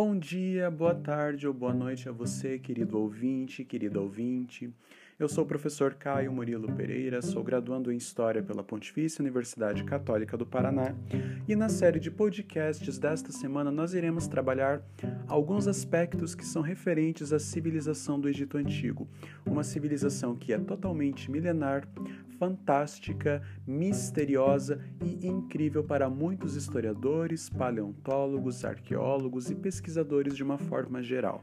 Bom dia, boa tarde ou boa noite a você, querido ouvinte, querido ouvinte. Eu sou o professor Caio Murilo Pereira, sou graduando em História pela Pontifícia Universidade Católica do Paraná e na série de podcasts desta semana nós iremos trabalhar alguns aspectos que são referentes à civilização do Egito Antigo, uma civilização que é totalmente milenar, fantástica, misteriosa e incrível para muitos historiadores, paleontólogos, arqueólogos e pesquisadores de uma forma geral.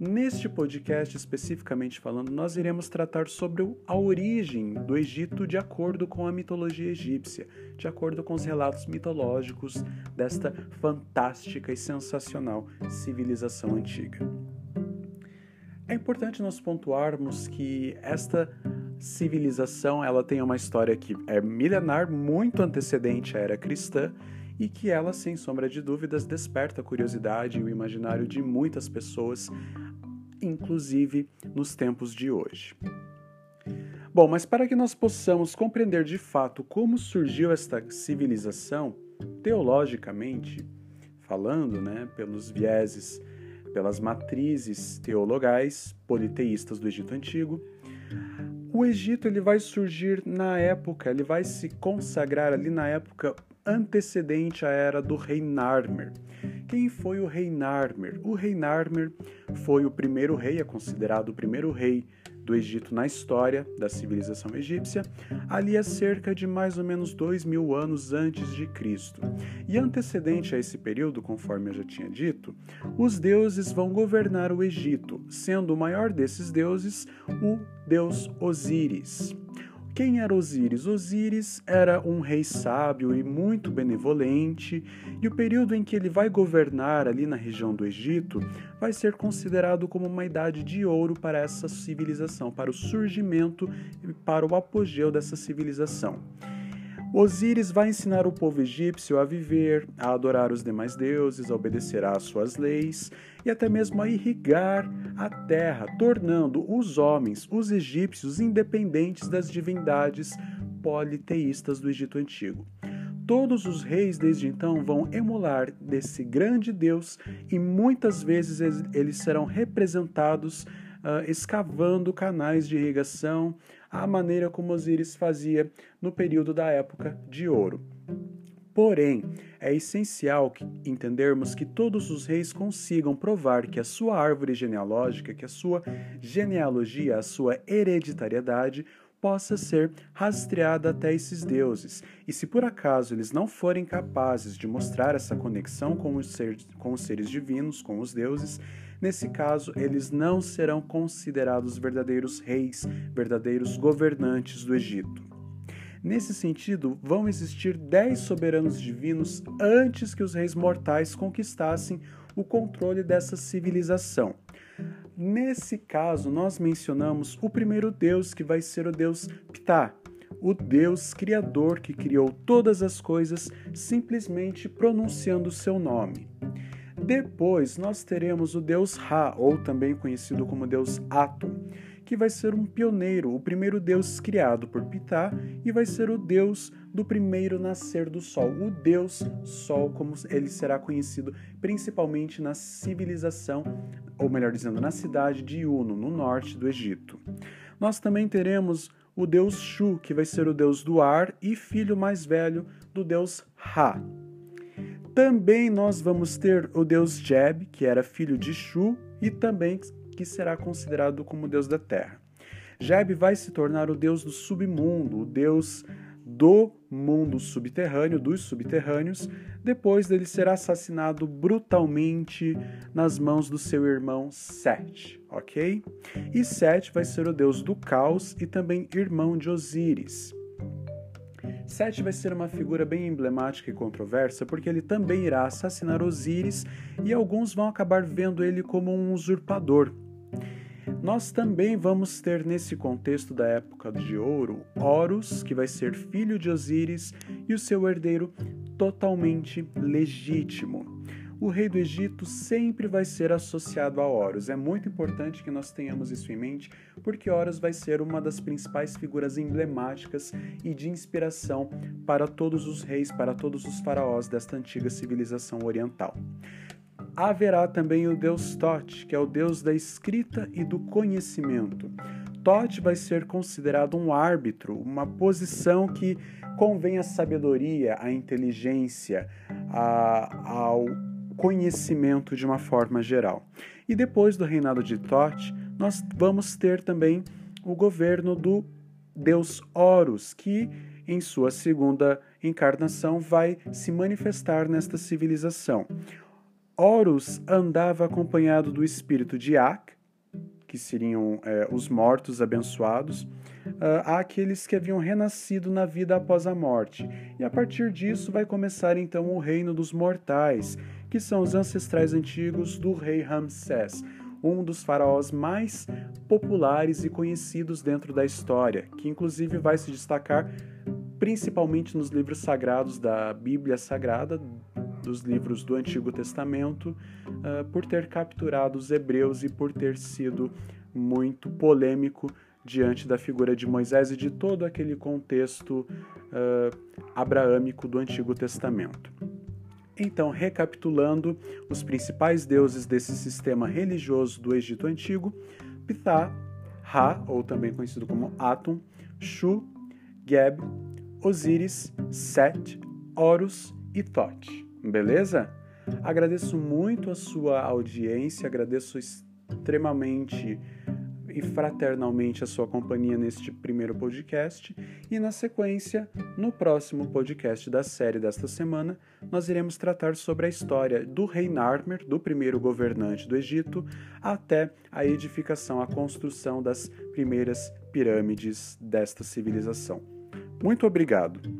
Neste podcast, especificamente falando, nós iremos tratar sobre a origem do Egito de acordo com a mitologia egípcia, de acordo com os relatos mitológicos desta fantástica e sensacional civilização antiga. É importante nós pontuarmos que esta civilização ela tem uma história que é milenar, muito antecedente à era cristã e que ela, sem sombra de dúvidas, desperta a curiosidade e o imaginário de muitas pessoas inclusive nos tempos de hoje. Bom, mas para que nós possamos compreender de fato como surgiu esta civilização, teologicamente falando, né, pelos vieses, pelas matrizes teologais politeístas do Egito Antigo, o Egito ele vai surgir na época, ele vai se consagrar ali na época antecedente à era do rei Narmer. Quem foi o rei Narmer? O rei Narmer foi o primeiro rei, é considerado o primeiro rei do Egito na história da civilização egípcia, ali há cerca de mais ou menos dois mil anos antes de Cristo. E antecedente a esse período, conforme eu já tinha dito, os deuses vão governar o Egito, sendo o maior desses deuses o deus Osíris. Quem era Osíris? Osíris era um rei sábio e muito benevolente, e o período em que ele vai governar ali na região do Egito vai ser considerado como uma idade de ouro para essa civilização, para o surgimento e para o apogeu dessa civilização. Osíris vai ensinar o povo egípcio a viver, a adorar os demais deuses, a obedecer às suas leis e até mesmo a irrigar a terra, tornando os homens, os egípcios, independentes das divindades politeístas do Egito Antigo. Todos os reis desde então vão emular desse grande Deus e muitas vezes eles serão representados uh, escavando canais de irrigação, à maneira como Osíris fazia no período da época de ouro. Porém, é essencial que entendermos que todos os reis consigam provar que a sua árvore genealógica, que a sua genealogia, a sua hereditariedade possa ser rastreada até esses deuses. E se por acaso eles não forem capazes de mostrar essa conexão com os, ser, com os seres divinos, com os deuses, nesse caso eles não serão considerados verdadeiros reis, verdadeiros governantes do Egito. Nesse sentido, vão existir dez soberanos divinos antes que os reis mortais conquistassem o controle dessa civilização. Nesse caso, nós mencionamos o primeiro deus, que vai ser o deus Ptah, o Deus Criador que criou todas as coisas simplesmente pronunciando seu nome. Depois nós teremos o Deus Ra, ou também conhecido como Deus Atum, que vai ser um pioneiro, o primeiro Deus criado por Ptah e vai ser o Deus do primeiro nascer do Sol, o Deus Sol, como ele será conhecido principalmente na civilização, ou melhor dizendo, na cidade de Uno, no norte do Egito. Nós também teremos o Deus Shu, que vai ser o Deus do ar e filho mais velho do Deus Ra. Também nós vamos ter o Deus Jeb, que era filho de Shu e também que será considerado como deus da terra. Jeb vai se tornar o deus do submundo, o deus do mundo subterrâneo, dos subterrâneos, depois dele ser assassinado brutalmente nas mãos do seu irmão Set, ok? E Set vai ser o deus do caos e também irmão de Osíris. Set vai ser uma figura bem emblemática e controversa porque ele também irá assassinar Osíris e alguns vão acabar vendo ele como um usurpador, nós também vamos ter nesse contexto da época de ouro Horus, que vai ser filho de Osíris, e o seu herdeiro totalmente legítimo. O rei do Egito sempre vai ser associado a Horus. É muito importante que nós tenhamos isso em mente, porque Horus vai ser uma das principais figuras emblemáticas e de inspiração para todos os reis, para todos os faraós desta antiga civilização oriental. Haverá também o deus Tote, que é o deus da escrita e do conhecimento. Tote vai ser considerado um árbitro, uma posição que convém à sabedoria, à inteligência, a, ao conhecimento de uma forma geral. E depois do reinado de Tote, nós vamos ter também o governo do deus Horus, que em sua segunda encarnação vai se manifestar nesta civilização. Horus andava acompanhado do espírito de Ak, que seriam é, os mortos abençoados, uh, àqueles que haviam renascido na vida após a morte. E a partir disso vai começar então o reino dos mortais, que são os ancestrais antigos do rei Ramsés, um dos faraós mais populares e conhecidos dentro da história, que inclusive vai se destacar principalmente nos livros sagrados da Bíblia Sagrada, dos livros do Antigo Testamento, uh, por ter capturado os hebreus e por ter sido muito polêmico diante da figura de Moisés e de todo aquele contexto uh, abraâmico do Antigo Testamento. Então, recapitulando os principais deuses desse sistema religioso do Egito Antigo, Ptah, Ra, ou também conhecido como Atum, Shu, Geb, Osíris, Set, Horus e Thoth. Beleza? Agradeço muito a sua audiência, agradeço extremamente e fraternalmente a sua companhia neste primeiro podcast. E na sequência, no próximo podcast da série desta semana, nós iremos tratar sobre a história do rei Narmer, do primeiro governante do Egito, até a edificação, a construção das primeiras pirâmides desta civilização. Muito obrigado!